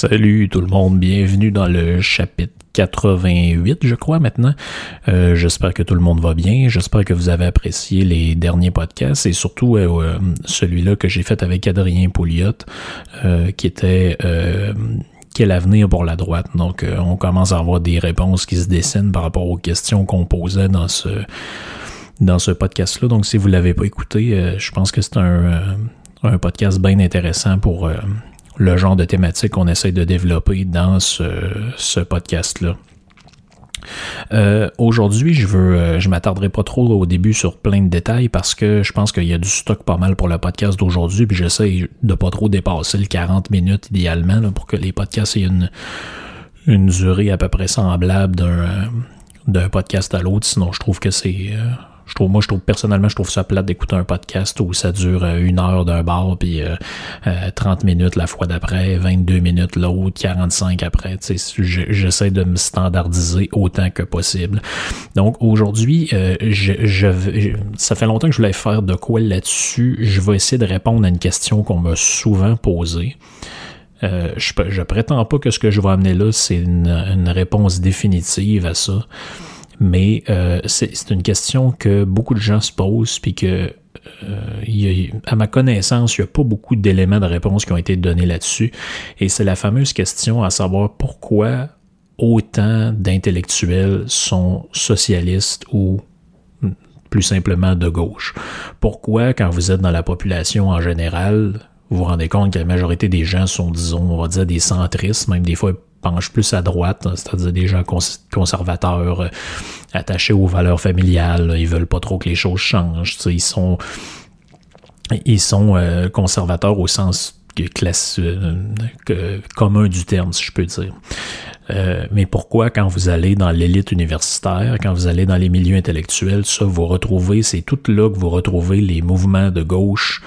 Salut tout le monde, bienvenue dans le chapitre 88, je crois maintenant. Euh, j'espère que tout le monde va bien. J'espère que vous avez apprécié les derniers podcasts et surtout euh, euh, celui-là que j'ai fait avec Adrien Pouliot, euh, qui était quel avenir pour la droite. Donc, on commence à avoir des réponses qui se dessinent par rapport aux questions qu'on posait dans ce dans ce podcast-là. Donc, si vous l'avez pas écouté, je pense que c'est un, un podcast bien intéressant pour le genre de thématique qu'on essaie de développer dans ce, podcast-là. Euh, Aujourd'hui, je veux, euh, je m'attarderai pas trop au début sur plein de détails parce que je pense qu'il y a du stock pas mal pour le podcast d'aujourd'hui, puis j'essaie de pas trop dépasser le 40 minutes idéalement pour que les podcasts aient une, une durée à peu près semblable d'un d'un podcast à l'autre. Sinon, je trouve que c'est euh, je trouve, moi, je trouve personnellement, je trouve ça plate d'écouter un podcast où ça dure euh, une heure d'un bar, puis euh, euh, 30 minutes la fois d'après, 22 minutes l'autre, 45 après. J'essaie de me standardiser autant que possible. Donc aujourd'hui, euh, je, je, ça fait longtemps que je voulais faire de quoi là-dessus. Je vais essayer de répondre à une question qu'on m'a souvent posée. Euh, je, je prétends pas que ce que je vais amener là, c'est une, une réponse définitive à ça mais euh, c'est une question que beaucoup de gens se posent, puis que, euh, à ma connaissance, il n'y a pas beaucoup d'éléments de réponse qui ont été donnés là-dessus. Et c'est la fameuse question à savoir pourquoi autant d'intellectuels sont socialistes ou plus simplement de gauche. Pourquoi, quand vous êtes dans la population en général, vous vous rendez compte que la majorité des gens sont, disons, on va dire des centristes, même des fois ils penchent plus à droite, c'est-à-dire des gens cons- conservateurs, euh, attachés aux valeurs familiales, là, ils veulent pas trop que les choses changent, ils sont ils sont euh, conservateurs au sens classe euh, commun du terme, si je peux dire. Mais pourquoi, quand vous allez dans l'élite universitaire, quand vous allez dans les milieux intellectuels, ça, vous retrouvez, c'est tout là que vous retrouvez les mouvements de gauche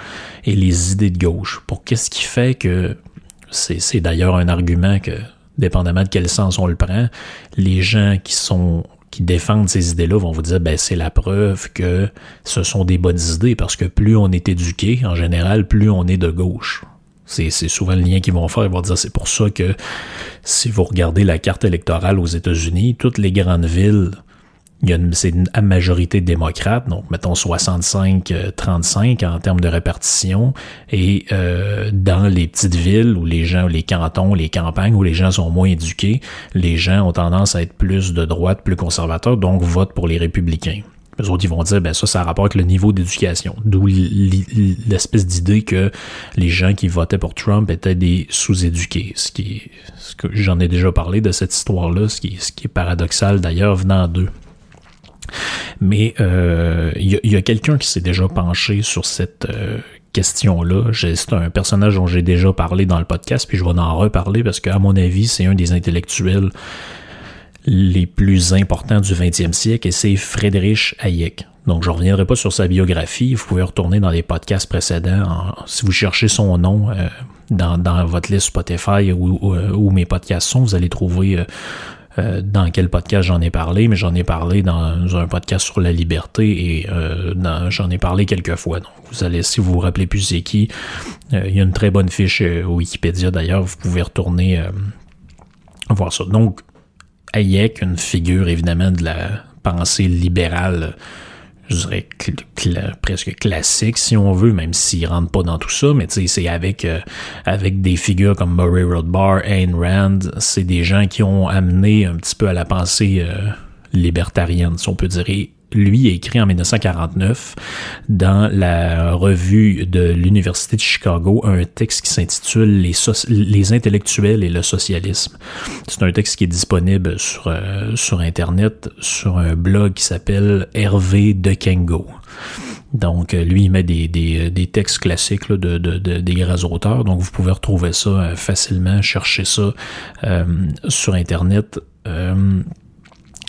et les idées de gauche. Pour qu'est-ce qui fait que c'est d'ailleurs un argument que, dépendamment de quel sens on le prend, les gens qui sont qui défendent ces idées-là vont vous dire ben c'est la preuve que ce sont des bonnes idées parce que plus on est éduqué en général, plus on est de gauche. C'est, c'est souvent le lien qu'ils vont faire. Ils vont dire c'est pour ça que si vous regardez la carte électorale aux États-Unis, toutes les grandes villes, il y a une, c'est une majorité démocrate, donc mettons 65-35 en termes de répartition, et euh, dans les petites villes où les gens, les cantons, les campagnes où les gens sont moins éduqués, les gens ont tendance à être plus de droite, plus conservateurs, donc votent pour les républicains. Les autres, ils vont dire, ben ça, ça a rapport avec le niveau d'éducation. D'où l'espèce d'idée que les gens qui votaient pour Trump étaient des sous-éduqués. Ce qui, ce que j'en ai déjà parlé de cette histoire-là, ce qui, ce qui est paradoxal d'ailleurs venant d'eux. Mais euh, il y a, il y a quelqu'un qui s'est déjà penché sur cette euh, question-là. C'est un personnage dont j'ai déjà parlé dans le podcast, puis je vais en reparler parce qu'à mon avis, c'est un des intellectuels les plus importants du 20e siècle et c'est Friedrich Hayek. Donc, je reviendrai pas sur sa biographie. Vous pouvez retourner dans les podcasts précédents. En- si vous cherchez son nom euh, dans, votre liste Spotify ou, euh, mes podcasts sont, vous allez trouver euh, euh, dans quel podcast j'en ai parlé, mais j'en ai parlé dans un podcast sur la liberté et euh, j'en ai parlé quelques fois. Donc, vous allez, si vous vous rappelez plus c'est qui, euh, il y a une très bonne fiche au Wikipédia d'ailleurs, vous pouvez retourner voir ça. Donc, Hayek, une figure évidemment de la pensée libérale je dirais presque classique si on veut, même s'il rentre pas dans tout ça, mais c'est avec euh, avec des figures comme Murray Rothbard, Ayn Rand, c'est des gens qui ont amené un petit peu à la pensée euh, libertarienne, si on peut dire lui a écrit en 1949 dans la revue de l'Université de Chicago un texte qui s'intitule les, intellectuels et le socialisme. C'est un texte qui est disponible sur, euh, Internet, sur un blog qui s'appelle Hervé de Kengo. Donc, euh, lui, il met des, des textes classiques de, de, de, des grands auteurs. Donc, vous pouvez retrouver ça euh, facilement, chercher ça sur Internet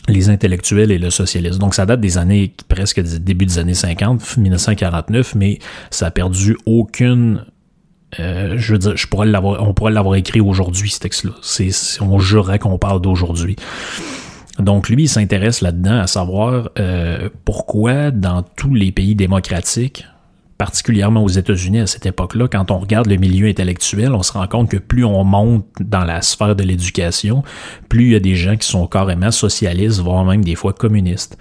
les intellectuels et le socialisme. Donc ça date des années, presque début des années 50, 1949, mais ça a perdu aucune... Euh, je veux dire, je pourrais l'avoir, on pourrait l'avoir écrit aujourd'hui, ce texte-là. C'est, on jurerait qu'on parle d'aujourd'hui. Donc lui, il s'intéresse là-dedans à savoir euh, pourquoi dans tous les pays démocratiques, particulièrement aux États-Unis à cette époque-là, quand on regarde le milieu intellectuel, on se rend compte que plus on monte dans la sphère de l'éducation, plus il y a des gens qui sont carrément socialistes, voire même des fois communistes.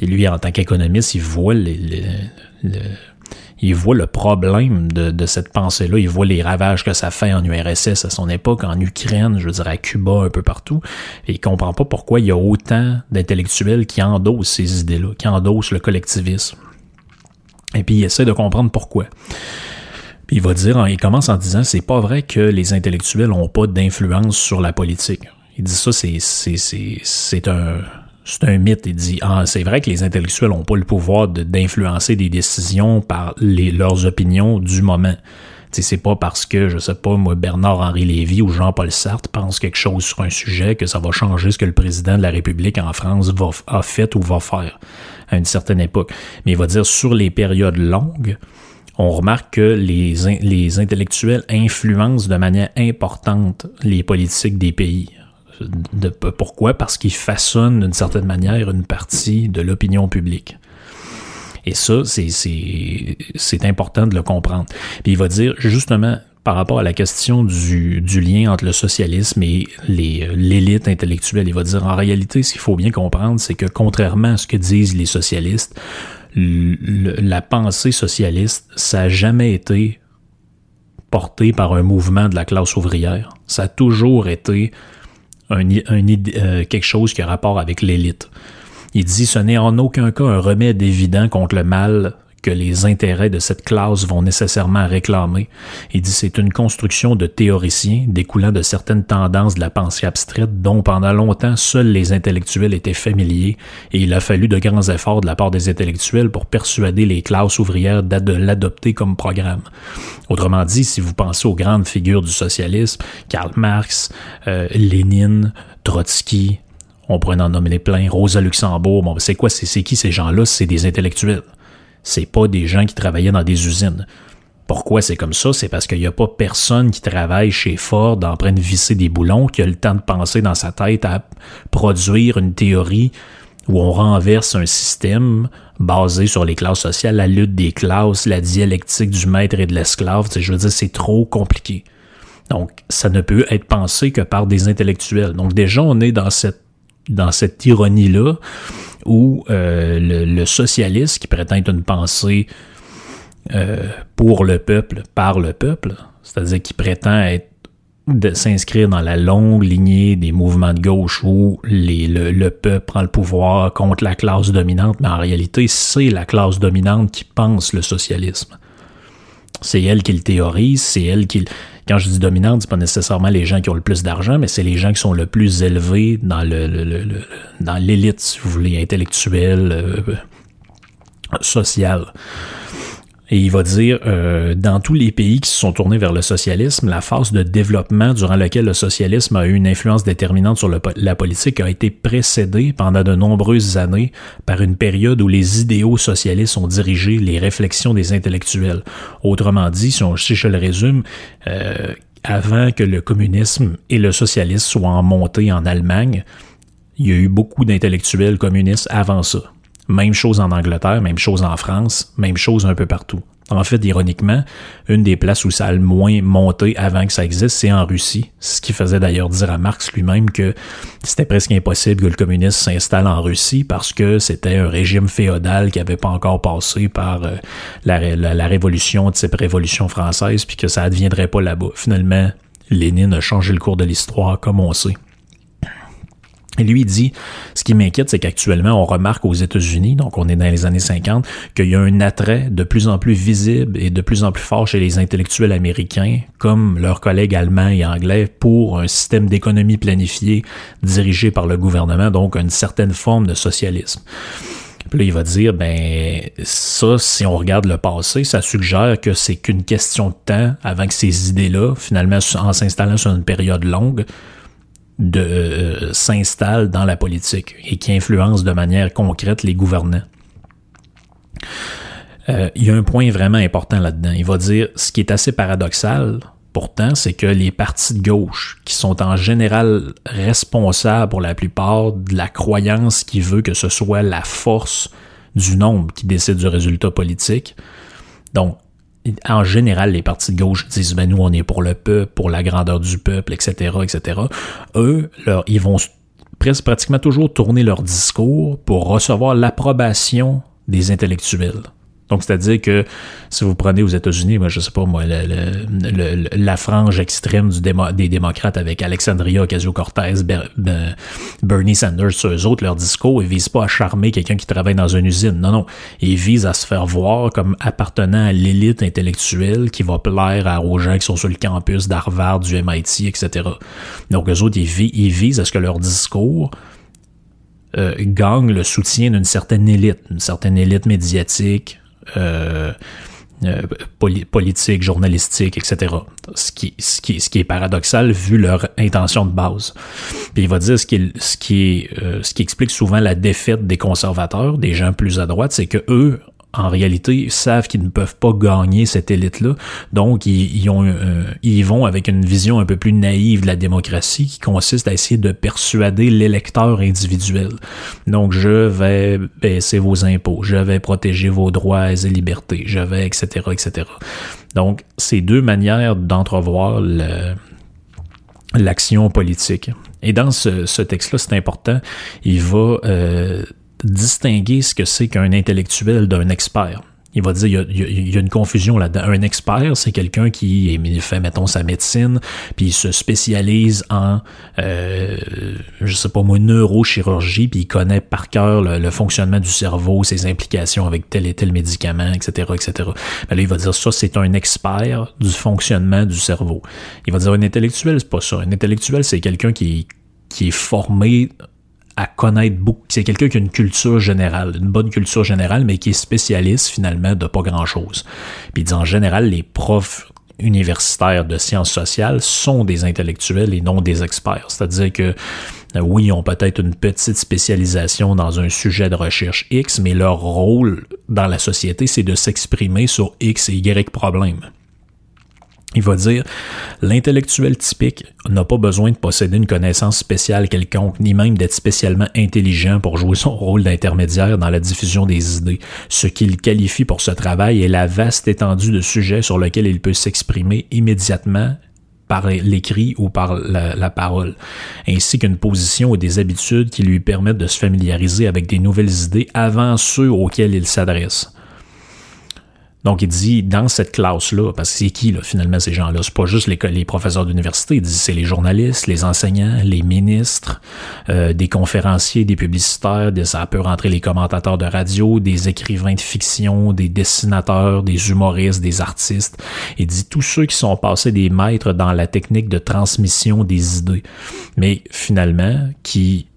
Et lui, en tant qu'économiste, il voit le, il voit le problème de, cette pensée-là, il voit les ravages que ça fait en URSS à son époque, en Ukraine, je veux dire à Cuba, un peu partout, et il comprend pas pourquoi il y a autant d'intellectuels qui endossent ces idées-là, qui endossent le collectivisme. Et puis il essaie de comprendre pourquoi. Puis il va dire, il commence en disant, c'est pas vrai que les intellectuels n'ont pas d'influence sur la politique. Il dit ça, c'est c'est un c'est un mythe. Il dit, ah, c'est vrai que les intellectuels n'ont pas le pouvoir d'influencer des décisions par les, leurs opinions du moment. C'est pas parce que, je sais pas, moi, Bernard-Henri Lévy ou Jean-Paul Sartre pensent quelque chose sur un sujet que ça va changer ce que le président de la République en France va, a fait ou va faire à une certaine époque. Mais il va dire sur les périodes longues, on remarque que les, les intellectuels influencent de manière importante les politiques des pays. Pourquoi? Parce qu'ils façonnent d'une certaine manière une partie de l'opinion publique. Et ça, c'est important de le comprendre. Puis il va dire, justement, par rapport à la question du, lien entre le socialisme et l'élite intellectuelle, il va dire, en réalité, ce qu'il faut bien comprendre, c'est que contrairement à ce que disent les socialistes, la pensée socialiste, ça n'a jamais été porté par un mouvement de la classe ouvrière. Ça a toujours été euh, quelque chose qui a rapport avec l'élite. Il dit ce n'est en aucun cas un remède évident contre le mal que les intérêts de cette classe vont nécessairement réclamer. Il dit c'est une construction de théoriciens découlant de certaines tendances de la pensée abstraite dont pendant longtemps seuls les intellectuels étaient familiers et il a fallu de grands efforts de la part des intellectuels pour persuader les classes ouvrières de l'adopter comme programme. Autrement dit, si vous pensez aux grandes figures du socialisme, Karl Marx, euh, Lénine, Trotsky, on pourrait en nommer plein, Rosa Luxembourg, bon, c'est quoi, c'est qui ces gens-là? C'est des intellectuels. C'est pas des gens qui travaillaient dans des usines. Pourquoi c'est comme ça? C'est parce qu'il n'y a pas personne qui travaille chez Ford en train de visser des boulons, qui a le temps de penser dans sa tête à produire une théorie où on renverse un système basé sur les classes sociales, la lutte des classes, la dialectique du maître et de l'esclave. Je veux dire, c'est trop compliqué. Donc, ça ne peut être pensé que par des intellectuels. Donc, déjà, on est dans cette dans cette ironie-là où euh, le, socialiste qui prétend être une pensée euh, pour le peuple, par le peuple, c'est-à-dire qui prétend être de s'inscrire dans la longue lignée des mouvements de gauche où le, le, peuple prend le pouvoir contre la classe dominante, mais en réalité, c'est la classe dominante qui pense le socialisme. C'est elle qui le théorise, c'est elle qui, quand je dis dominante, c'est pas nécessairement les gens qui ont le plus d'argent, mais c'est les gens qui sont le plus élevés dans le, dans l'élite, si vous voulez, intellectuelle, euh, sociale. Et il va dire, euh, dans tous les pays qui se sont tournés vers le socialisme, la phase de développement durant laquelle le socialisme a eu une influence déterminante sur la politique a été précédée pendant de nombreuses années par une période où les idéaux socialistes ont dirigé les réflexions des intellectuels. Autrement dit, si, si je le résume, euh, avant que le communisme et le socialisme soient en montée en Allemagne, il y a eu beaucoup d'intellectuels communistes avant ça. Même chose en Angleterre, même chose en France, même chose un peu partout. En fait, ironiquement, une des places où ça a le moins monté avant que ça existe, c'est en Russie. Ce qui faisait d'ailleurs dire à Marx lui-même que c'était presque impossible que le communisme s'installe en Russie parce que c'était un régime féodal qui avait pas encore passé par euh, la, la, révolution, type révolution française, puis que ça ne deviendrait pas là-bas. Finalement, Lénine a changé le cours de l'histoire, comme on sait. Et lui dit, ce qui m'inquiète, c'est qu'actuellement, on remarque aux États-Unis, donc on est dans les années 50, qu'il y a un attrait de plus en plus visible et de plus en plus fort chez les intellectuels américains, comme leurs collègues allemands et anglais, pour un système d'économie planifié dirigé par le gouvernement, donc une certaine forme de socialisme. Puis là, il va dire, ben, ça, si on regarde le passé, ça suggère que c'est qu'une question de temps avant que ces idées-là, finalement, en s'installant sur une période longue, de euh, dans la politique et qui influence de manière concrète les gouvernants. Euh, il y a un point vraiment important là-dedans. Il va dire ce qui est assez paradoxal, pourtant, c'est que les partis de gauche, qui sont en général responsables pour la plupart de la croyance qui veut que ce soit la force du nombre qui décide du résultat politique, donc en général, les partis de gauche disent, ben nous, on est pour le peuple, pour la grandeur du peuple, etc., etc. Eux, leur, ils vont presque pratiquement toujours tourner leur discours pour recevoir l'approbation des intellectuels. Donc, c'est-à-dire que si vous prenez aux États-Unis, moi, je sais pas, moi, la frange extrême du des démocrates avec Alexandria Ocasio-Cortez, Bernie Sanders, eux autres, leur discours, ils visent pas à charmer quelqu'un qui travaille dans une usine. Non, non. Ils visent à se faire voir comme appartenant à l'élite intellectuelle qui va plaire aux gens qui sont sur le campus d'Harvard, du MIT, etc. Donc, eux autres, ils, ils visent à ce que leur discours euh, gagne le soutien d'une certaine élite, une certaine élite médiatique, euh, euh, politique, journalistique, etc. Ce qui, est paradoxal vu leur intention de base. Puis il va dire ce qui, euh, ce qui explique souvent la défaite des conservateurs, des gens plus à droite, c'est que eux, en réalité, savent qu'ils ne peuvent pas gagner cette élite-là. Donc, ils, ont, euh, ils vont avec une vision un peu plus naïve de la démocratie qui consiste à essayer de persuader l'électeur individuel. Donc, je vais baisser vos impôts, je vais protéger vos droits et libertés, je vais, etc., etc. Donc, c'est deux manières d'entrevoir l'action politique. Et dans ce, ce texte-là, c'est important, il va euh, distinguer ce que c'est qu'un intellectuel d'un expert. Il va dire, il y a, une confusion là-dedans. Un expert, c'est quelqu'un qui fait, mettons, sa médecine, puis se spécialise en, euh, je sais pas moi, neurochirurgie, puis il connaît par cœur le, fonctionnement du cerveau, ses implications avec tel et tel médicament, etc., etc. Mais là, il va dire, ça, c'est un expert du fonctionnement du cerveau. Il va dire, un intellectuel, c'est pas ça. Un intellectuel, c'est quelqu'un qui, qui est formé à connaître beaucoup. C'est quelqu'un qui a une culture générale, une bonne culture générale, mais qui est spécialiste finalement de pas grand-chose. Puis en général, les profs universitaires de sciences sociales sont des intellectuels et non des experts. C'est-à-dire que euh, oui, ils ont peut-être une petite spécialisation dans un sujet de recherche X, mais leur rôle dans la société, c'est de s'exprimer sur X et Y problèmes. Il va dire l'intellectuel typique n'a pas besoin de posséder une connaissance spéciale quelconque, ni même d'être spécialement intelligent pour jouer son rôle d'intermédiaire dans la diffusion des idées. Ce qu'il qualifie pour ce travail est la vaste étendue de sujets sur lesquels il peut s'exprimer immédiatement par l'écrit ou par la, parole, ainsi qu'une position et des habitudes qui lui permettent de se familiariser avec des nouvelles idées avant ceux auxquels il s'adresse. Donc, il dit, dans cette classe-là, parce que c'est qui, là, finalement, ces gens-là? C'est pas juste les, professeurs d'université. Il dit, c'est les journalistes, les enseignants, les ministres, euh, des conférenciers, des publicitaires, des, ça peut rentrer les commentateurs de radio, des écrivains de fiction, des dessinateurs, des humoristes, des artistes. Il dit, tous ceux qui sont passés des maîtres dans la technique de transmission des idées. Mais, finalement, qui,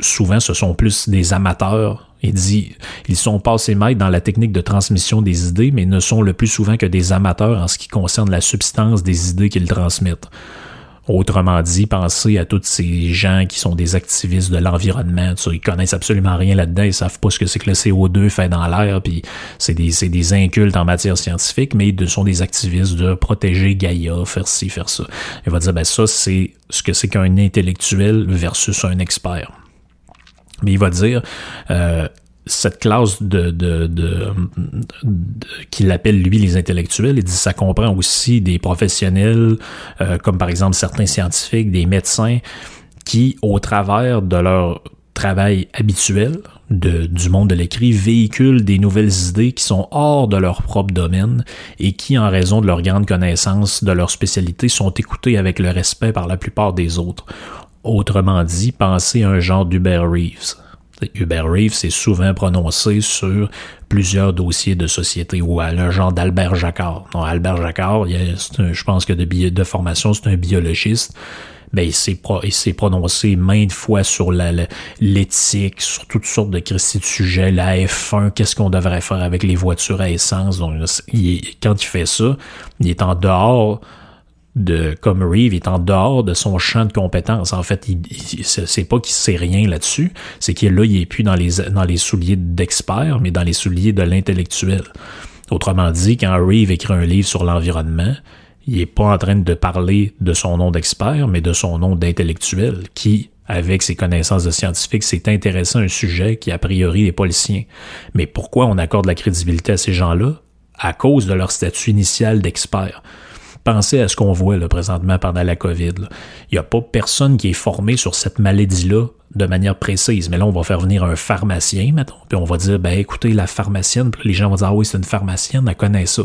souvent, ce sont plus des amateurs il dit, ils sont passés maîtres dans la technique de transmission des idées, mais ne sont le plus souvent que des amateurs en ce qui concerne la substance des idées qu'ils transmettent. Autrement dit, pensez à tous ces gens qui sont des activistes de l'environnement. Ils connaissent absolument rien là-dedans, ils savent pas ce que c'est que le CO2 fait dans l'air, puis c'est des, incultes en matière scientifique, mais ils sont des activistes de protéger Gaïa, faire ci, faire ça. Il va dire, ben ça, c'est ce que c'est qu'un intellectuel versus un expert. Mais il va dire, euh, cette classe de, de, de, qu'il appelle lui les intellectuels, il dit ça comprend aussi des professionnels euh, comme par exemple certains scientifiques, des médecins qui au travers de leur travail habituel de, du monde de l'écrit véhiculent des nouvelles idées qui sont hors de leur propre domaine et qui, en raison de leur grande connaissance de leur spécialité, sont écoutées avec le respect par la plupart des autres. Autrement dit, pensez à un genre d'Hubert Reeves. Hubert Reeves est souvent prononcé sur plusieurs dossiers de société ou à un genre d'Albert Jacquard. Non, Albert Jacquard, je pense que de, formation, c'est un biologiste ben, il s'est, prononcé maintes fois sur l'éthique, sur toutes sortes de, de sujets, la F1, qu'est-ce qu'on devrait faire avec les voitures à essence. Donc, quand il fait ça, il est en dehors de, comme Reeve, il est en dehors de son champ de compétences. En fait, il, c'est pas qu'il sait rien là-dessus, c'est qu'il là, il est plus dans les, dans les souliers d'expert, mais dans les souliers de l'intellectuel. Autrement dit, quand Reeve écrit un livre sur l'environnement, il est pas en train de parler de son nom d'expert, mais de son nom d'intellectuel, qui, avec ses connaissances de scientifique, s'est intéressé à un sujet qui, a priori, n'est pas le sien. Mais pourquoi on accorde la crédibilité à ces gens-là? À cause de leur statut initial d'expert. Pensez à ce qu'on voit là, présentement pendant la COVID. Il n'y a pas personne qui est formé sur cette maladie-là de manière précise. Mais là, on va faire venir un pharmacien, mettons, puis on va dire, ben écoutez, la pharmacienne, les gens vont dire, ah oui, c'est une pharmacienne, elle connaît ça.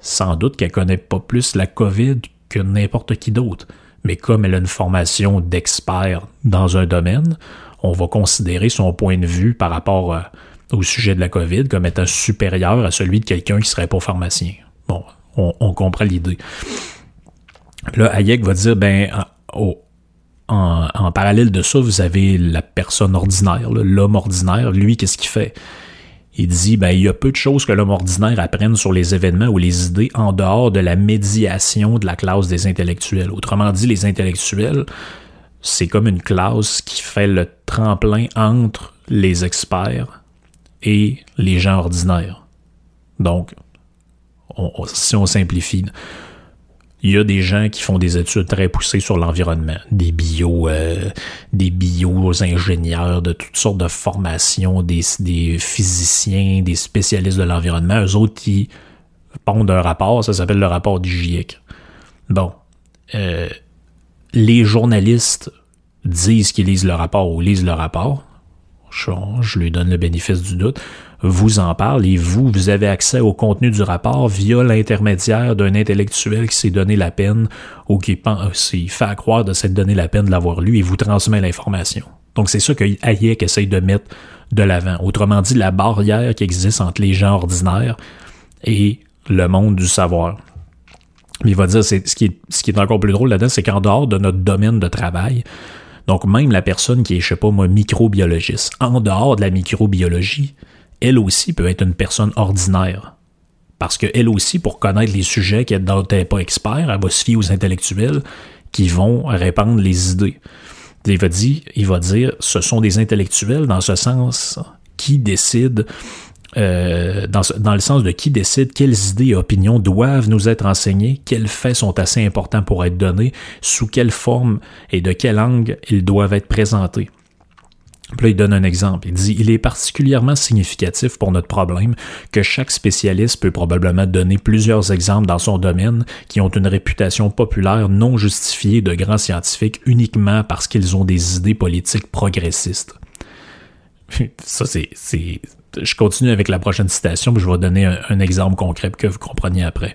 Sans doute qu'elle connaît pas plus la COVID que n'importe qui d'autre. Mais comme elle a une formation d'expert dans un domaine, on va considérer son point de vue par rapport euh, au sujet de la COVID comme étant supérieur à celui de quelqu'un qui serait pas pharmacien. On, comprend l'idée. Là, Hayek va dire, ben, en, parallèle de ça, vous avez la personne ordinaire, l'homme ordinaire. Lui, qu'est-ce qu'il fait? Il dit, ben, il y a peu de choses que l'homme ordinaire apprenne sur les événements ou les idées en dehors de la médiation de la classe des intellectuels. Autrement dit, les intellectuels, c'est comme une classe qui fait le tremplin entre les experts et les gens ordinaires. Donc, si on simplifie, il y a des gens qui font des études très poussées sur l'environnement, des bio, euh, des bio-ingénieurs de toutes sortes de formations, des, physiciens, des spécialistes de l'environnement. Eux autres qui pondent un rapport, ça s'appelle le rapport du GIEC. Bon, euh, les journalistes disent qu'ils lisent le rapport ou lisent le rapport. Je lui donne le bénéfice du doute vous en parle et vous, vous avez accès au contenu du rapport via l'intermédiaire d'un intellectuel qui s'est donné la peine ou qui s'est fait croire de s'être donné la peine de l'avoir lu et vous transmet l'information. Donc c'est ça que Hayek essaye de mettre de l'avant. Autrement dit, la barrière qui existe entre les gens ordinaires et le monde du savoir. Il va dire, ce, qui est, ce qui est encore plus drôle là-dedans, c'est qu'en dehors de notre domaine de travail, donc même la personne qui est, je sais pas moi, microbiologiste, en dehors de la microbiologie, elle aussi peut être une personne ordinaire. Parce qu'elle aussi, pour connaître les sujets dont elle n'est pas expert, elle va se fier aux intellectuels qui vont répandre les idées. Il va dire, il va dire ce sont des intellectuels dans ce sens qui décident euh, dans, le sens de qui décide quelles idées et opinions doivent nous être enseignées, quels faits sont assez importants pour être donnés, sous quelle forme et de quel angle ils doivent être présentés. Là, il donne un exemple. Il dit Il est particulièrement significatif pour notre problème que chaque spécialiste peut probablement donner plusieurs exemples dans son domaine qui ont une réputation populaire non justifiée de grands scientifiques uniquement parce qu'ils ont des idées politiques progressistes. Ça, c'est. Je continue avec la prochaine citation, puis je vais donner un, un exemple concret que vous compreniez après.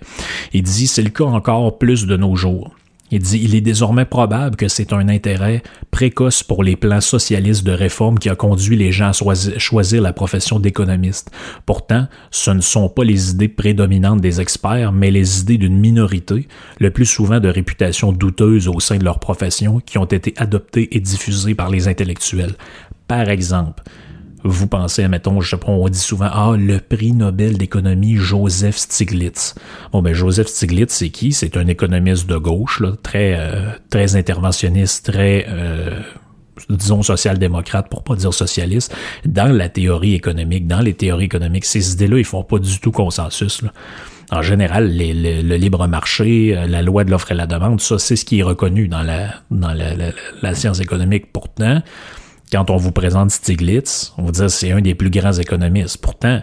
Il dit C'est le cas encore plus de nos jours. Il dit Il est désormais probable que c'est un intérêt précoce pour les plans socialistes de réforme qui a conduit les gens à choisir la profession d'économiste. Pourtant, ce ne sont pas les idées prédominantes des experts, mais les idées d'une minorité, le plus souvent de réputation douteuse au sein de leur profession, qui ont été adoptées et diffusées par les intellectuels. Par exemple, vous pensez, mettons, je sais pas, on dit souvent, ah, le prix Nobel d'économie Joseph Stiglitz. Bon, ben, Joseph Stiglitz, c'est qui? C'est un économiste de gauche, là, très, euh, très interventionniste, très, euh, disons, social-démocrate, pour pas dire socialiste, dans la théorie économique, dans les théories économiques. Ces idées-là, ils font pas du tout consensus, là. En général, le, libre marché, euh, la loi de l'offre et la demande, ça, c'est ce qui est reconnu dans la, dans la, la science économique. Pourtant, quand on vous présente Stiglitz, on vous dit c'est un des plus grands économistes. Pourtant,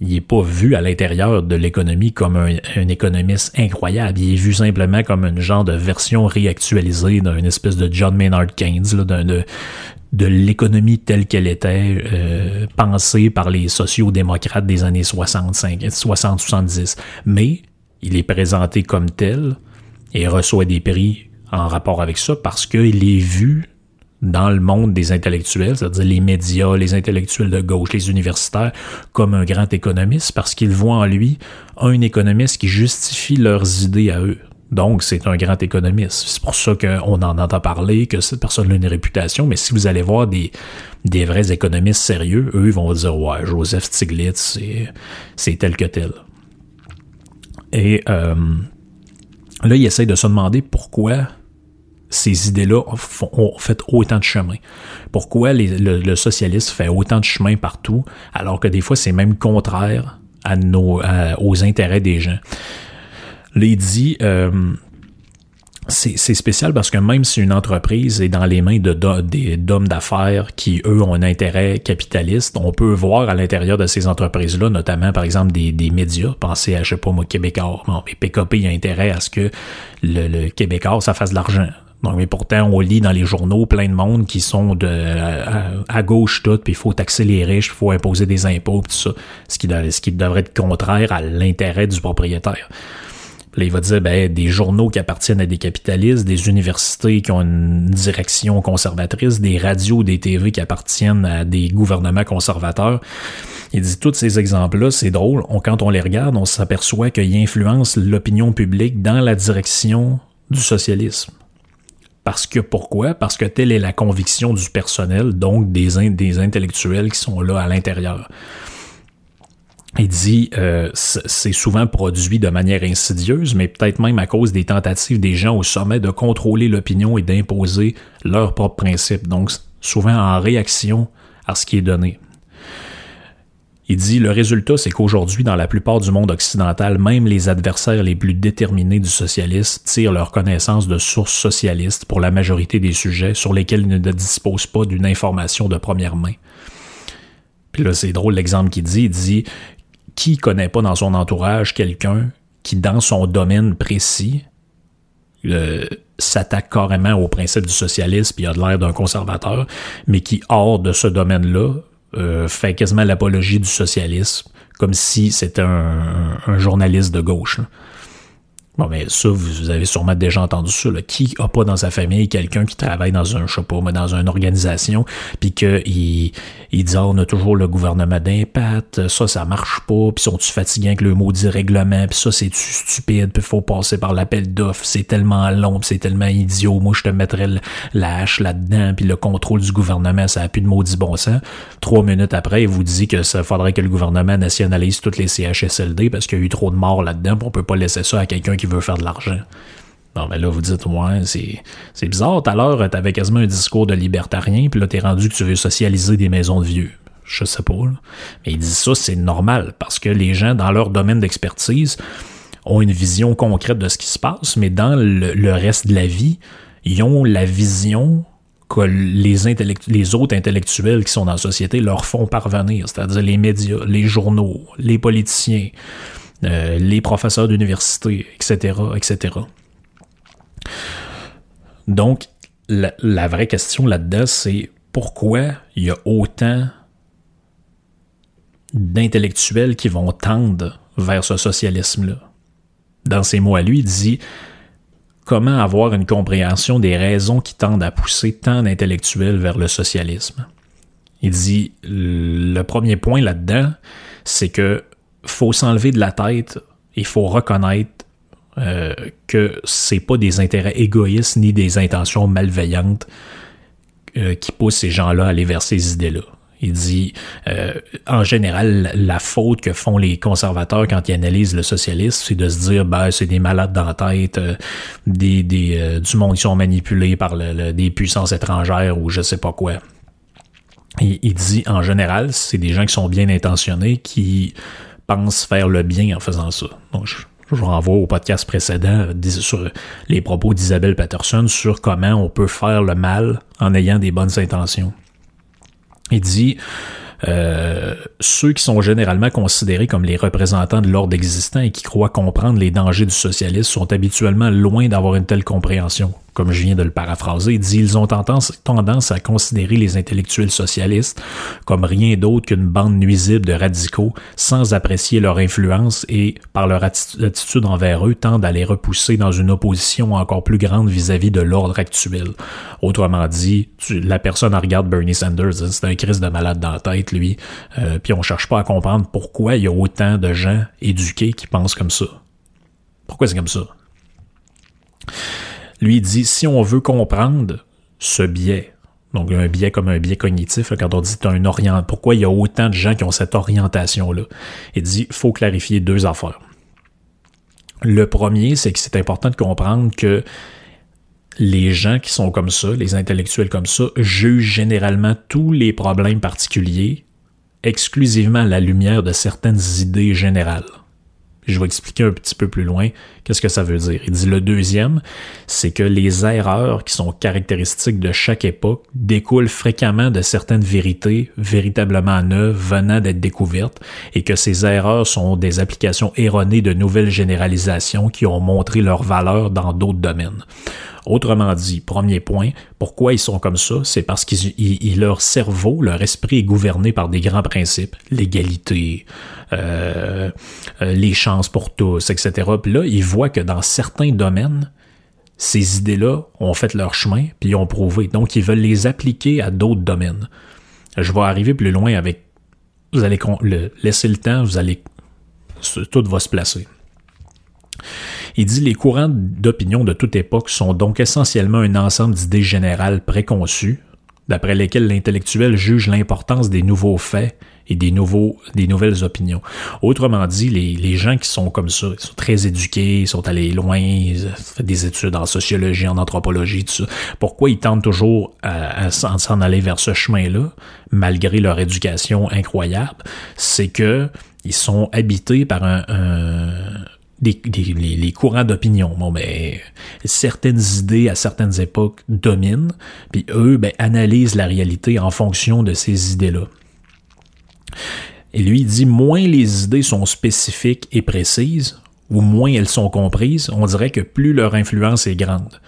il n'est pas vu à l'intérieur de l'économie comme un, économiste incroyable. Il est vu simplement comme une genre de version réactualisée d'une espèce de John Maynard Keynes, de, l'économie telle qu'elle était euh, pensée par les sociaux-démocrates des années 65, 60-70. Mais il est présenté comme tel et reçoit des prix en rapport avec ça parce qu'il est vu dans le monde des intellectuels, c'est-à-dire les médias, les intellectuels de gauche, les universitaires, comme un grand économiste, parce qu'ils voient en lui un économiste qui justifie leurs idées à eux. Donc, c'est un grand économiste. C'est pour ça qu'on en entend parler, que cette personne a une réputation, mais si vous allez voir des, des vrais économistes sérieux, eux, ils vont dire, ouais, Joseph Stiglitz, c'est tel que tel. Et euh, là, il essaie de se demander pourquoi ces idées-là ont fait autant de chemin. Pourquoi le, socialiste fait autant de chemin partout, alors que des fois, c'est même contraire aux intérêts des gens? Dit, euh, c'est spécial parce que même si une entreprise est dans les mains d'hommes d'affaires qui, eux, ont un intérêt capitaliste, on peut voir à l'intérieur de ces entreprises-là, notamment, par exemple, des, des médias. Pensez à, je sais pas moi, Québécois. Bon, mais PKP a intérêt à ce que le, le Québécois, ça fasse de l'argent. Donc, mais pourtant, on lit dans les journaux plein de monde qui sont de à, gauche tout, puis il faut taxer les riches, il faut imposer des impôts, tout ça, ce qui, ce qui devrait être contraire à l'intérêt du propriétaire. Là, il va dire ben, des journaux qui appartiennent à des capitalistes, des universités qui ont une direction conservatrice, des radios, des TV qui appartiennent à des gouvernements conservateurs. Il dit tous ces exemples-là, c'est drôle. Quand on les regarde, on s'aperçoit qu'ils influencent l'opinion publique dans la direction du socialisme. Parce que pourquoi? Parce que telle est la conviction du personnel, donc des, intellectuels qui sont là à l'intérieur. Il dit euh, c'est souvent produit de manière insidieuse, mais peut-être même à cause des tentatives des gens au sommet de contrôler l'opinion et d'imposer leurs propres principes. Donc souvent en réaction à ce qui est donné. Il dit le résultat, c'est qu'aujourd'hui, dans la plupart du monde occidental, même les adversaires les plus déterminés du socialisme tirent leur connaissance de sources socialistes pour la majorité des sujets sur lesquels ils ne disposent pas d'une information de première main. Puis là, c'est drôle l'exemple qu'il dit. Il dit qui connaît pas dans son entourage quelqu'un qui, dans son domaine précis, euh, s'attaque carrément au principe du socialisme puis a l'air d'un conservateur, mais qui, hors de ce domaine-là, euh, fait quasiment l'apologie du socialisme, comme si c'était un, journaliste de gauche. Bon, mais ça, vous avez sûrement déjà entendu ça. Là. Qui a pas dans sa famille quelqu'un qui travaille dans un, je sais pas, dans une organisation, puis qu'il il dit, ah, on a toujours le gouvernement d'impact, ça, ça marche pas, puis sont-tu fatigués avec le maudit règlement, puis ça, c'est-tu stupide, puis faut passer par l'appel d'offres, c'est tellement long, c'est tellement idiot, moi, je te mettrais la hache là-dedans, puis le contrôle du gouvernement, ça a plus de maudit bon sens. Trois minutes après, il vous dit que ça faudrait que le gouvernement nationalise toutes les CHSLD parce qu'il y a eu trop de morts là-dedans, on peut pas laisser ça à quelqu'un qui veut faire de l'argent. Non, mais là, vous dites, ouais, c'est, c'est bizarre. Tout à l'heure, t'avais quasiment un discours de libertarien, puis là, t'es rendu que tu veux socialiser des maisons de vieux. Je sais pas, Mais il dit ça, c'est normal, parce que les gens, dans leur domaine d'expertise, ont une vision concrète de ce qui se passe, mais dans le, reste de la vie, ils ont la vision que les, les autres intellectuels qui sont dans la société leur font parvenir, c'est-à-dire les médias, les journaux, les politiciens, euh, les professeurs d'université, etc., etc. Donc, la, vraie question là-dedans, c'est pourquoi il y a autant d'intellectuels qui vont tendre vers ce socialisme-là? Dans ses mots à lui, il dit comment avoir une compréhension des raisons qui tendent à pousser tant d'intellectuels vers le socialisme? Il dit le premier point là-dedans, c'est que faut s'enlever de la tête, il faut reconnaître euh, que c'est pas des intérêts égoïstes ni des intentions malveillantes euh, qui poussent ces gens-là à aller vers ces idées-là. Il dit, euh, en général, la faute que font les conservateurs quand ils analysent le socialisme, c'est de se dire, ben, c'est des malades dans la tête, des, des du monde qui sont manipulés par le, des puissances étrangères ou je sais pas quoi. Il, il dit, en général, c'est des gens qui sont bien intentionnés, qui pense faire le bien en faisant ça. Donc, je, renvoie au podcast précédent sur les propos d'Isabelle Patterson sur comment on peut faire le mal en ayant des bonnes intentions. Il dit euh, ceux qui sont généralement considérés comme les représentants de l'ordre existant et qui croient comprendre les dangers du socialisme sont habituellement loin d'avoir une telle compréhension comme je viens de le paraphraser, dit ils ont tendance à considérer les intellectuels socialistes comme rien d'autre qu'une bande nuisible de radicaux sans apprécier leur influence et, par leur attitude envers eux, tendent à les repousser dans une opposition encore plus grande vis-à-vis de l'ordre actuel. Autrement dit, la personne regarde Bernie Sanders, hein, c'est un crise de malade dans la tête, lui, euh, puis on cherche pas à comprendre pourquoi il y a autant de gens éduqués qui pensent comme ça. Pourquoi c'est comme ça? Lui dit, si on veut comprendre ce biais, donc un biais comme un biais cognitif, quand on dit un orient, pourquoi il y a autant de gens qui ont cette orientation-là, il dit, faut clarifier deux affaires. Le premier, c'est que c'est important de comprendre que les gens qui sont comme ça, les intellectuels comme ça, jugent généralement tous les problèmes particuliers exclusivement à la lumière de certaines idées générales. Je vais expliquer un petit peu plus loin qu'est-ce que ça veut dire. Il dit le deuxième, c'est que les erreurs qui sont caractéristiques de chaque époque découlent fréquemment de certaines vérités véritablement neuves venant d'être découvertes et que ces erreurs sont des applications erronées de nouvelles généralisations qui ont montré leur valeur dans d'autres domaines. Autrement dit, premier point, pourquoi ils sont comme ça? C'est parce que leur cerveau, leur esprit est gouverné par des grands principes, l'égalité, euh, euh, les chances pour tous, etc. Puis là, ils voient que dans certains domaines, ces idées-là ont fait leur chemin, puis ont prouvé. Donc, ils veulent les appliquer à d'autres domaines. Je vais arriver plus loin avec... Vous allez le, laisser le temps, vous allez... Tout va se placer. Il dit les courants d'opinion de toute époque sont donc essentiellement un ensemble d'idées générales préconçues, d'après lesquelles l'intellectuel juge l'importance des nouveaux faits et des, nouveaux, des nouvelles opinions. Autrement dit, les, les, gens qui sont comme ça, ils sont très éduqués, ils sont allés loin, ils ont fait des études en sociologie, en anthropologie, tout ça. Pourquoi ils tentent toujours à, à s'en aller vers ce chemin-là, malgré leur éducation incroyable? C'est que ils sont habités par un, un les, courants d'opinion. Bon, ben, certaines idées à certaines époques dominent, puis eux, ben, analysent la réalité en fonction de ces idées-là. Et lui, il dit, moins les idées sont spécifiques et précises, ou moins elles sont comprises, on dirait que plus leur influence est grande.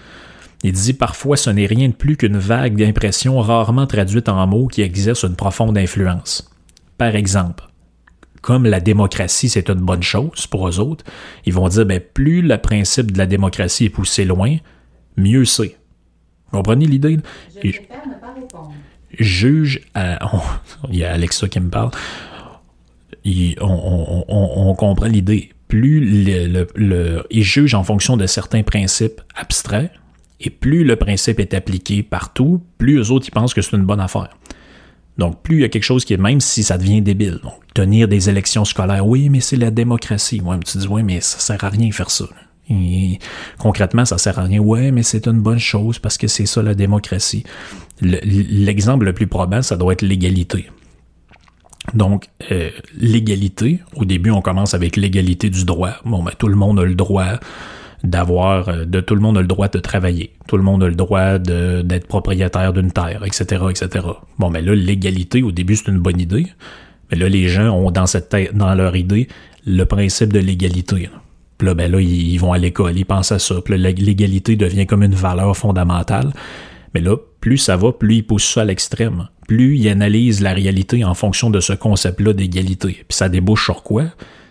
Il dit parfois ce n'est rien de plus qu'une vague d'impressions rarement traduites en mots qui exercent une profonde influence. Par exemple, comme la démocratie, c'est une bonne chose pour eux autres, ils vont dire, ben, plus le principe de la démocratie est poussé loin, mieux c'est. Vous comprenez l'idée? Je préfère ne pas répondre. Juge il y a Alexa qui me parle. on, comprend l'idée. Plus le, le, ils jugent en fonction de certains principes abstraits, et plus le principe est appliqué partout, plus eux autres ils pensent que c'est une bonne affaire. Donc, plus il y a quelque chose qui est, même si ça devient débile, donc tenir des élections scolaires, oui, mais c'est la démocratie. Ouais, mais tu dis, oui, mais ça sert à rien faire ça. concrètement, ça sert à rien. Ouais, mais c'est une bonne chose parce que c'est ça la démocratie. L'exemple le, plus probant, ça doit être l'égalité. Donc, euh, l'égalité, au début, on commence avec l'égalité du droit. Bon, ben, tout le monde a le droit d'avoir, euh, de tout le monde a le droit de travailler. Tout le monde a le droit d'être propriétaire d'une terre, etc., etc. Bon, mais là, l'égalité, au début, c'est une bonne idée. Mais là, les gens ont dans leur idée, le principe de l'égalité. Puis là, ben là, ils vont à l'école, ils pensent à ça. Puis l'égalité devient comme une valeur fondamentale. Mais là, plus ça va, plus ils poussent ça à l'extrême. Plus ils analysent la réalité en fonction de ce concept-là d'égalité. Puis ça débouche sur quoi?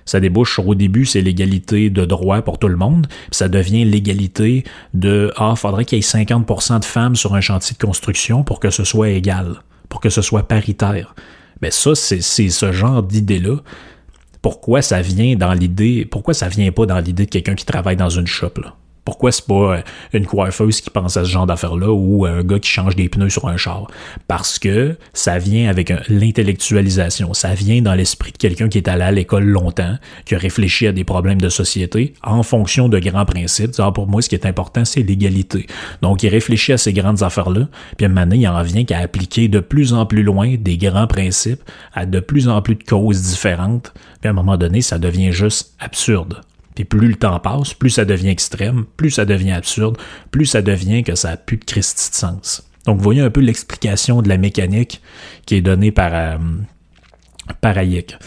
Ça débouche sur au début, c'est l'égalité de droit pour tout le monde, puis ça devient l'égalité de ah, faudrait qu'il y ait 50% de femmes sur un chantier de construction pour que ce soit égal, pour que ce soit paritaire. Ben ça, c'est ce genre d'idée-là. Pourquoi ça vient dans l'idée, pourquoi ça vient pas dans l'idée de quelqu'un qui travaille dans une shop, là? Pourquoi c'est pas euh, une coiffeuse qui pense à ce genre d'affaires-là ou un gars qui change des pneus sur un char? Parce que ça vient avec l'intellectualisation. Ça vient dans l'esprit de quelqu'un qui est allé à l'école longtemps, qui a réfléchi à des problèmes de société en fonction de grands principes. Ah, pour moi, ce qui est important, c'est l'égalité. Donc, il réfléchit à ces grandes affaires-là, puis à un moment donné, il en vient qu'à appliquer de plus en plus loin des grands principes à de plus en plus de causes différentes. Puis à un moment donné, ça devient juste absurde. Puis plus le temps passe, plus ça devient extrême, plus ça devient absurde, plus ça devient que ça a plus de Christi de sens. Donc, vous voyez un peu l'explication de la mécanique qui est donnée par, euh, par Hayek.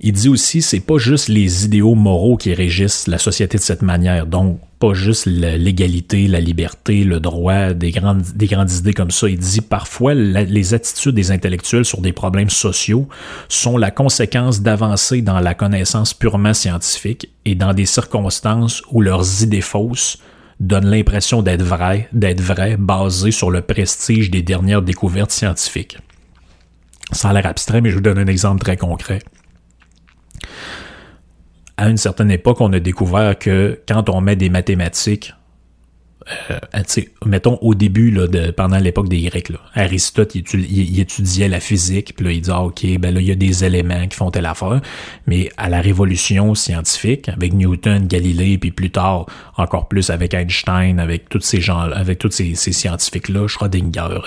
Il dit aussi, c'est pas juste les idéaux moraux qui régissent la société de cette manière. Donc, pas juste l'égalité, la liberté, le droit, des grandes, des grandes idées comme ça. Il dit parfois les attitudes des intellectuels sur des problèmes sociaux sont la conséquence d'avancées dans la connaissance purement scientifique et dans des circonstances où leurs idées fausses donnent l'impression d'être vraies, d'être vraies, basées sur le prestige des dernières découvertes scientifiques. Ça a l'air abstrait, mais je vous donne un exemple très concret à une certaine époque, on a découvert que quand on met des mathématiques euh, mettons au début, là, de, pendant l'époque des Grecs, là, Aristote, il, étudiait la physique, puis là, il dit, ah, OK, ben là, il y a des éléments qui font telle affaire. Mais à la révolution scientifique, avec Newton, Galilée, puis plus tard, encore plus avec Einstein, avec tous ces gens, avec tous ces, scientifiques-là, Schrödinger,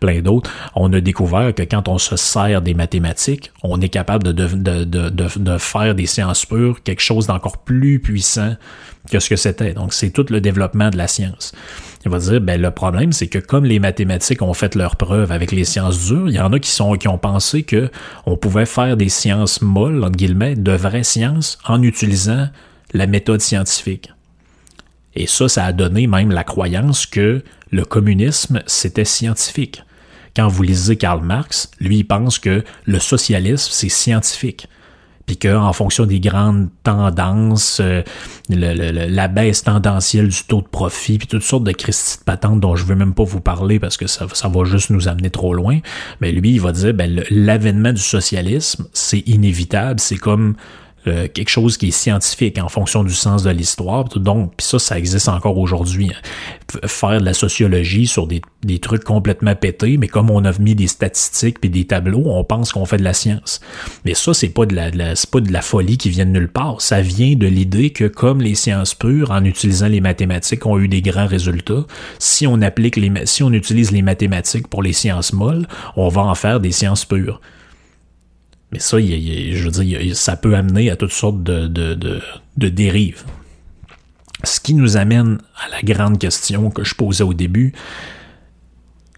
plein d'autres, on a découvert que quand on se sert des mathématiques, on est capable de, de, de, de faire des sciences pures quelque chose d'encore plus puissant que ce que c'était. Donc, c'est tout le développement de la science. Il va dire, ben, le problème, c'est que comme les mathématiques ont fait leur preuve avec les sciences dures, il y en a qui ont pensé que on pouvait faire des sciences molles, entre guillemets, de vraies sciences en utilisant la méthode scientifique. Et ça, ça a donné même la croyance que le communisme, c'était scientifique. Quand vous lisez Karl Marx, lui, il pense que le socialisme, c'est scientifique puis qu'en fonction des grandes tendances, euh, la baisse tendancielle du taux de profit, puis toutes sortes de Christie de patentes dont je veux même pas vous parler parce que ça, ça va juste nous amener trop loin, mais lui, il va dire, ben, l'avènement du socialisme, c'est inévitable, c'est comme euh, quelque chose qui est scientifique en fonction du sens de l'histoire. Donc, puis ça, ça existe encore aujourd'hui. Hein. Faire de la sociologie sur des, trucs complètement pétés, mais comme on a mis des statistiques puis des tableaux, on pense qu'on fait de la science. Mais ça, c'est pas de c'est pas de la folie qui vient de nulle part. Ça vient de l'idée que comme les sciences pures, en utilisant les mathématiques, ont eu des grands résultats, si on applique les, si on utilise les mathématiques pour les sciences molles, on va en faire des sciences pures. Mais ça, je veux dire, ça peut amener à toutes sortes de, dérives. Ce qui nous amène à la grande question que je posais au début.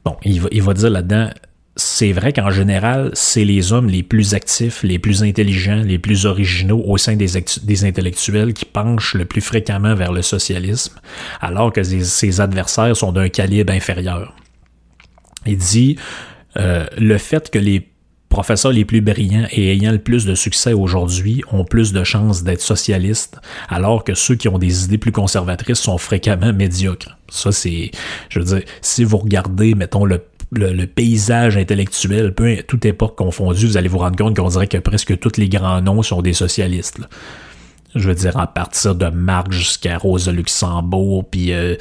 Bon, il va, dire là-dedans, c'est vrai qu'en général, c'est les hommes les plus actifs, les plus intelligents, les plus originaux au sein des, intellectuels qui penchent le plus fréquemment vers le socialisme, alors que ses, adversaires sont d'un calibre inférieur. Il dit euh, le fait que les professeurs les plus brillants et ayant le plus de succès aujourd'hui ont plus de chances d'être socialistes, alors que ceux qui ont des idées plus conservatrices sont fréquemment médiocres. Ça, c'est, je veux dire, si vous regardez, mettons, le le, paysage intellectuel, peu, toute époque confondue, vous allez vous rendre compte qu'on dirait que presque tous les grands noms sont des socialistes je veux dire, à partir de Marx jusqu'à Rosa Luxembourg, puis euh, euh,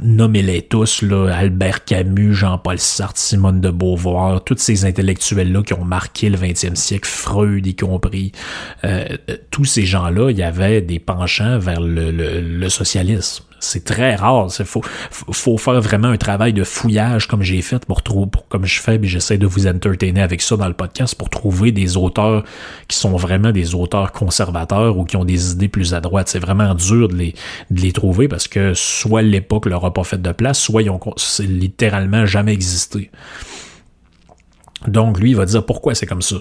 nommez-les tous, là, Albert Camus, Jean-Paul Sartre, Simone de Beauvoir, tous ces intellectuels-là qui ont marqué le 20e siècle, Freud y compris, euh, tous ces gens-là, il y avait des penchants vers le, socialisme c'est très rare. Il faut, faut faire vraiment un travail de fouillage comme j'ai fait pour comme je fais, mais j'essaie de vous entertainer avec ça dans le podcast pour trouver des auteurs qui sont vraiment des auteurs conservateurs ou qui ont des idées plus à droite. C'est vraiment dur de les, de les trouver parce que soit l'époque leur a pas fait de place, soit ils ont littéralement jamais existé. Donc lui, il va dire pourquoi c'est comme ça?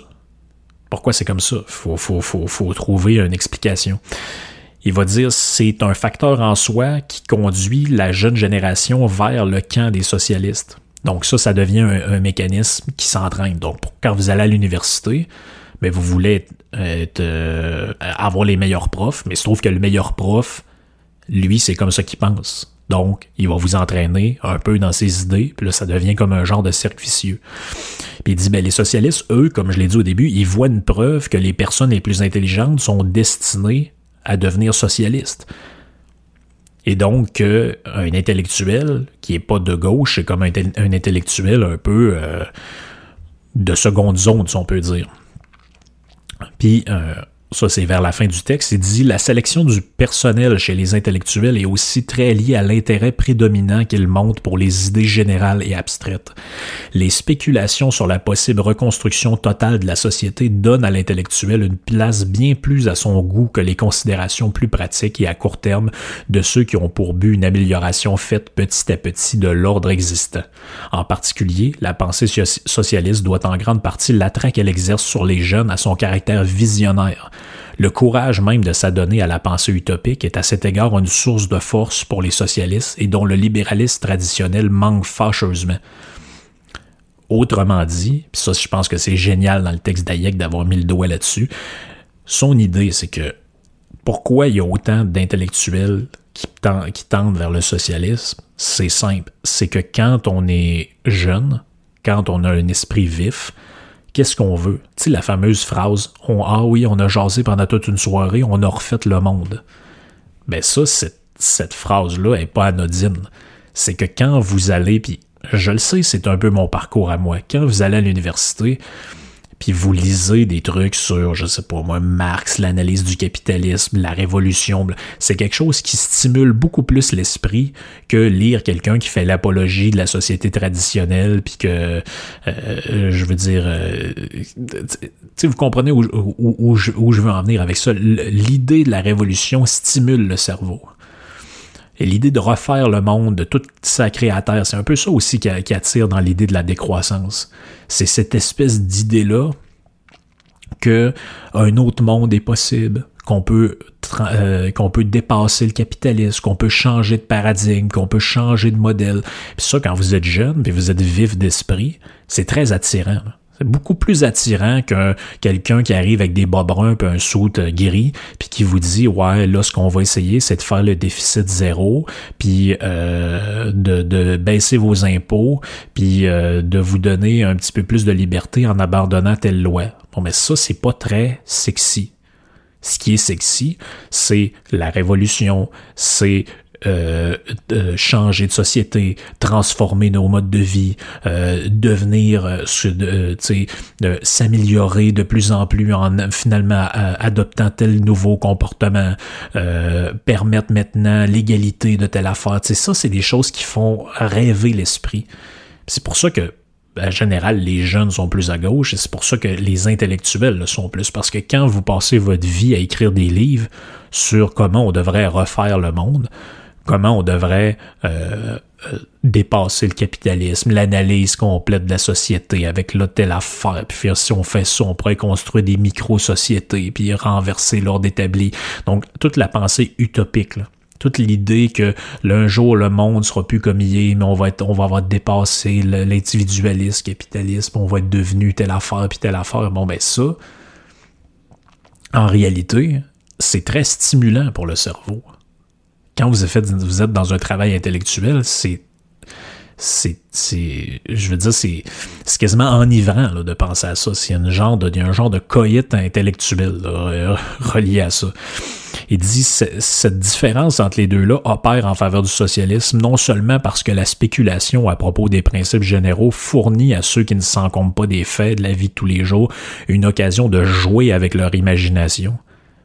Pourquoi c'est comme ça? Faut, faut, faut, faut trouver une explication il va dire c'est un facteur en soi qui conduit la jeune génération vers le camp des socialistes. Donc ça, ça devient un, mécanisme qui s'entraîne. Donc quand vous allez à l'université, mais ben, vous voulez euh, avoir les meilleurs profs, mais il se trouve que le meilleur prof, lui, c'est comme ça qu'il pense. Donc, il va vous entraîner un peu dans ses idées, puis là, ça devient comme un genre de cercle vicieux. Puis il dit, ben, les socialistes, eux, comme je l'ai dit au début, ils voient une preuve que les personnes les plus intelligentes sont destinées à devenir socialiste. Et donc, un intellectuel qui est pas de gauche, c'est comme un, intellectuel un peu euh, de seconde zone, si on peut dire. Puis, euh, ça c'est vers la fin du texte, il dit la sélection du personnel chez les intellectuels est aussi très liée à l'intérêt prédominant qu'ils montrent pour les idées générales et abstraites. Les spéculations sur la possible reconstruction totale de la société donnent à l'intellectuel une place bien plus à son goût que les considérations plus pratiques et à court terme de ceux qui ont pour but une amélioration faite petit à petit de l'ordre existant. En particulier, la pensée socialiste doit en grande partie l'attrait qu'elle exerce sur les jeunes à son caractère visionnaire le courage même de s'adonner à la pensée utopique est à cet égard une source de force pour les socialistes et dont le libéralisme traditionnel manque fâcheusement. Autrement dit, puis ça je pense que c'est génial dans le texte d'Ayek d'avoir mis le doigt là-dessus, son idée c'est que pourquoi il y a autant d'intellectuels qui, qui tendent vers le socialisme, c'est simple, c'est que quand on est jeune, quand on a un esprit vif, qu'est-ce qu'on veut? Tu sais, la fameuse phrase on, Ah oui, on a jasé pendant toute une soirée, on a refait le monde. Ben ça, cette, cette phrase-là est pas anodine. C'est que quand vous allez, puis je le sais, c'est un peu mon parcours à moi, quand vous allez à l'université, puis vous lisez des trucs sur, je sais pas moi, Marx, l'analyse du capitalisme, la révolution, c'est quelque chose qui stimule beaucoup plus l'esprit que lire quelqu'un qui fait l'apologie de la société traditionnelle, puis que, euh, je veux dire, euh, tu sais, vous comprenez où, où je veux en venir avec ça. L'idée de la révolution stimule le cerveau. Et l'idée de refaire le monde, de tout sacré à c'est un peu ça aussi qui, attire dans l'idée de la décroissance. C'est cette espèce d'idée-là que un autre monde est possible, qu'on peut euh, qu'on peut dépasser le capitalisme, qu'on peut changer de paradigme, qu'on peut changer de modèle. Puis ça, quand vous êtes jeune, puis vous êtes vif d'esprit, c'est très attirant. Beaucoup plus attirant qu'un quelqu'un qui arrive avec des bas bruns et un soute euh, gris, puis qui vous dit ouais là ce qu'on va essayer c'est de faire le déficit zéro, puis euh, de, de, baisser vos impôts, puis euh, de vous donner un petit peu plus de liberté en abandonnant telle loi. Bon mais ça c'est pas très sexy. Ce qui est sexy, c'est la révolution, c'est euh, changer de société, transformer nos modes de vie, euh, devenir, euh, s'améliorer de plus en plus en finalement adoptant tel nouveau comportement, permettre maintenant l'égalité de telle affaire. ça, c'est des choses qui font rêver l'esprit. C'est pour ça que en général, les jeunes sont plus à gauche et c'est pour ça que les intellectuels le sont plus. Parce que quand vous passez votre vie à écrire des livres sur comment on devrait refaire le monde, comment on devrait euh, euh, dépasser le capitalisme, l'analyse complète de la société avec l'hôtel à faire, puis si on fait ça, on pourrait construire des micro-sociétés, puis renverser l'ordre établi. Donc, toute la pensée utopique, toute l'idée que l'un jour le monde sera plus comme il est, mais on va être, on va avoir dépassé l'individualisme, capitalisme, on va être devenu telle affaire puis telle affaire. Bon ben ça, en réalité, c'est très stimulant pour le cerveau quand vous êtes, vous êtes dans un travail intellectuel, c'est c'est, je veux dire, c'est, c'est quasiment enivrant de penser à ça. Il genre de, un genre de coït intellectuel là, relié à ça. Il dit cette différence entre les deux-là opère en faveur du socialisme, non seulement parce que la spéculation à propos des principes généraux fournit à ceux qui ne s'en comptent pas des faits de la vie de tous les jours une occasion de jouer avec leur imagination,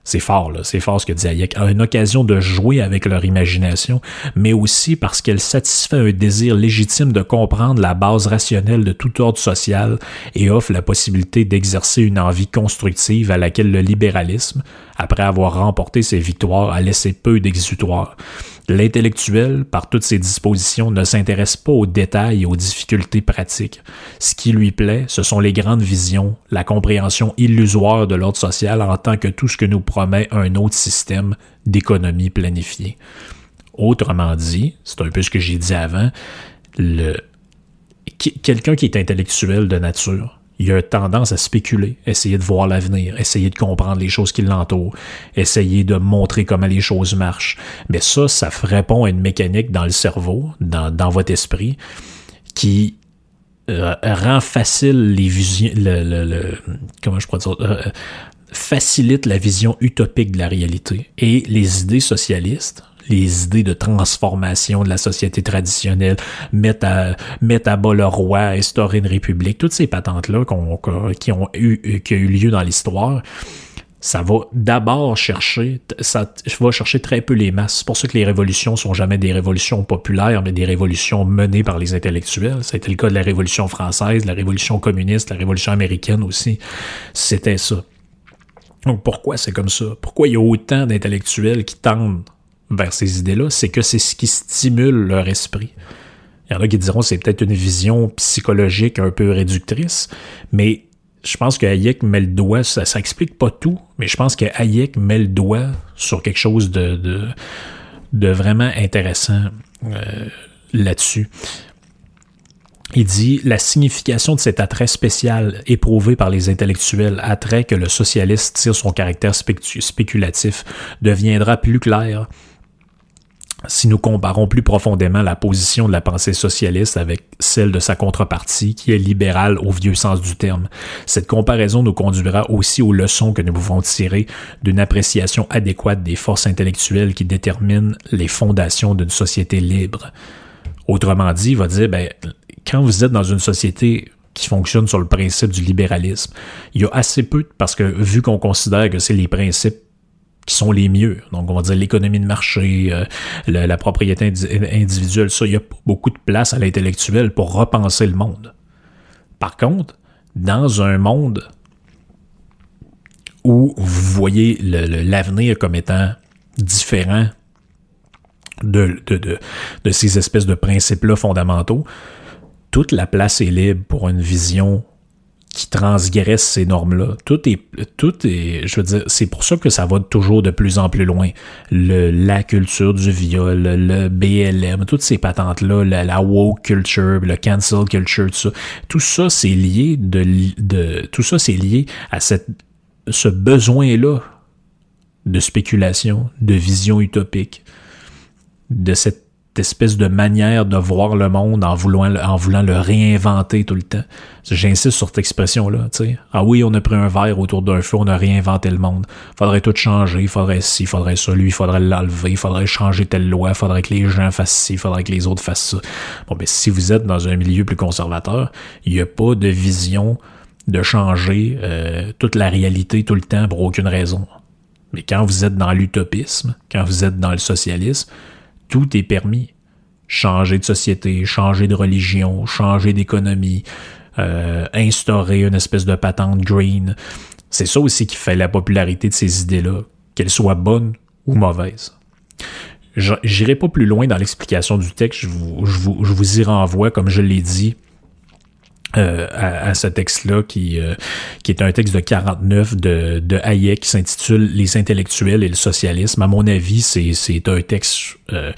c'est fort, là. C'est fort ce que dit Hayek. A une occasion de jouer avec leur imagination, mais aussi parce qu'elle satisfait un désir légitime de comprendre la base rationnelle de tout ordre social et offre la possibilité d'exercer une envie constructive à laquelle le libéralisme, après avoir remporté ses victoires, a laissé peu d'exutoire. L'intellectuel, par toutes ses dispositions, ne s'intéresse pas aux détails et aux difficultés pratiques. Ce qui lui plaît, ce sont les grandes visions, la compréhension illusoire de l'ordre social en tant que tout ce que nous promet un autre système d'économie planifiée. Autrement dit, c'est un peu ce que j'ai dit avant, le, quelqu'un qui est intellectuel de nature, il a tendance à spéculer, essayer de voir l'avenir, essayer de comprendre les choses qui l'entourent, essayer de montrer comment les choses marchent. Mais ça, ça répond à une mécanique dans le cerveau, dans, votre esprit, qui euh, rend facile les visions, le, le, comment je pourrais dire, euh, facilite la vision utopique de la réalité. Et les idées socialistes, les idées de transformation de la société traditionnelle, mettre à, mettre à bas le roi, instaurer une république, toutes ces patentes-là qui, ont eu, qui a eu lieu dans l'histoire, ça va d'abord chercher, ça va chercher très peu les masses. C'est pour ça que les révolutions sont jamais des révolutions populaires, mais des révolutions menées par les intellectuels. C'était le cas de la Révolution française, la Révolution communiste, la Révolution américaine aussi. C'était ça. Donc pourquoi c'est comme ça? Pourquoi il y a autant d'intellectuels qui tendent vers ces idées-là? C'est que c'est ce qui stimule leur esprit. Il y en a qui diront c'est peut-être une vision psychologique un peu réductrice, mais je pense que Hayek met le doigt, ça, ça explique pas tout, mais je pense que Hayek met le doigt sur quelque chose de, de, vraiment intéressant euh, là-dessus. Il dit la signification de cet attrait spécial éprouvé par les intellectuels, attrait que le socialiste tire son caractère spéculatif, deviendra plus clair si nous comparons plus profondément la position de la pensée socialiste avec celle de sa contrepartie, qui est libérale au vieux sens du terme, cette comparaison nous conduira aussi aux leçons que nous pouvons tirer d'une appréciation adéquate des forces intellectuelles qui déterminent les fondations d'une société libre. Autrement dit, il va dire, ben, quand vous êtes dans une société qui fonctionne sur le principe du libéralisme, il y a assez peu, parce que vu qu'on considère que c'est les principes qui sont les mieux. Donc, on va dire l'économie de marché, euh, la, propriété individuelle, ça, il n'y a beaucoup de place à l'intellectuel pour repenser le monde. Par contre, dans un monde où vous voyez l'avenir comme étant différent de, de, de ces espèces de principes-là fondamentaux, toute la place est libre pour une vision qui transgresse ces normes-là. Tout est, tout est, je veux dire, c'est pour ça que ça va toujours de plus en plus loin. Le, la culture du viol, le, BLM, toutes ces patentes-là, la, la, woke culture, le cancel culture, tout ça, tout ça c'est lié de, de, tout ça c'est lié à cette, ce besoin-là de spéculation, de vision utopique, de cette espèce de manière de voir le monde en voulant, en voulant le réinventer tout le temps. J'insiste sur cette expression-là. Ah oui, on a pris un verre autour d'un feu, on a réinventé le monde. Faudrait tout changer, faudrait ci, faudrait ça, lui, faudrait l'enlever, faudrait changer telle loi, faudrait que les gens fassent ci, faudrait que les autres fassent ça. Bon, ben, si vous êtes dans un milieu plus conservateur, il n'y a pas de vision de changer euh, toute la réalité tout le temps pour aucune raison. Mais quand vous êtes dans l'utopisme, quand vous êtes dans le socialisme, tout est permis. Changer de société, changer de religion, changer d'économie, euh, instaurer une espèce de patente green. C'est ça aussi qui fait la popularité de ces idées-là, qu'elles soient bonnes ou mauvaises. J'irai pas plus loin dans l'explication du texte, je vous, je vous, je vous y renvoie, comme je l'ai dit, euh, à, ce texte-là qui, euh, qui est un texte de 49 de, de Hayek qui s'intitule Les intellectuels et le socialisme. À mon avis, c'est, un texte... Euh,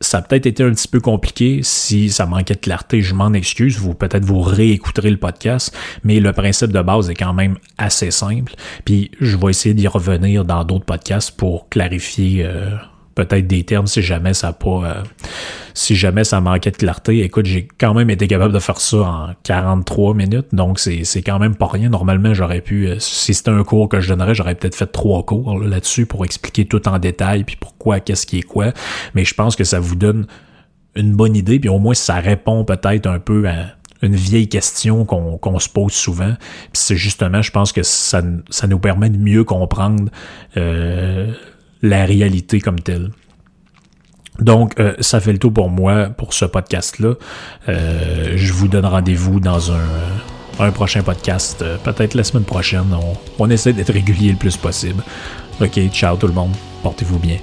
ça a peut-être été un petit peu compliqué. Si ça manquait de clarté, je m'en excuse. Vous peut-être vous réécouterez le podcast, mais le principe de base est quand même assez simple. Puis je vais essayer d'y revenir dans d'autres podcasts pour clarifier peut-être des termes si jamais ça pas euh, si jamais ça manquait de clarté. Écoute, j'ai quand même été capable de faire ça en 43 minutes, donc c'est, c'est quand même pas rien. Normalement, j'aurais pu, euh, si c'était un cours que je donnerais, j'aurais peut-être fait trois cours là-dessus pour expliquer tout en détail, puis pourquoi, qu'est-ce qui est quoi. Mais je pense que ça vous donne une bonne idée, puis au moins ça répond peut-être un peu à une vieille question qu'on, qu'on se pose souvent. Puis c'est justement, je pense que ça, ça nous permet de mieux comprendre euh, la réalité comme telle. Donc, euh, ça fait le tout pour moi pour ce podcast-là. Euh, je vous donne rendez-vous dans un, un prochain podcast, euh, peut-être la semaine prochaine. On, on essaie d'être régulier le plus possible. Ok, ciao tout le monde. Portez-vous bien.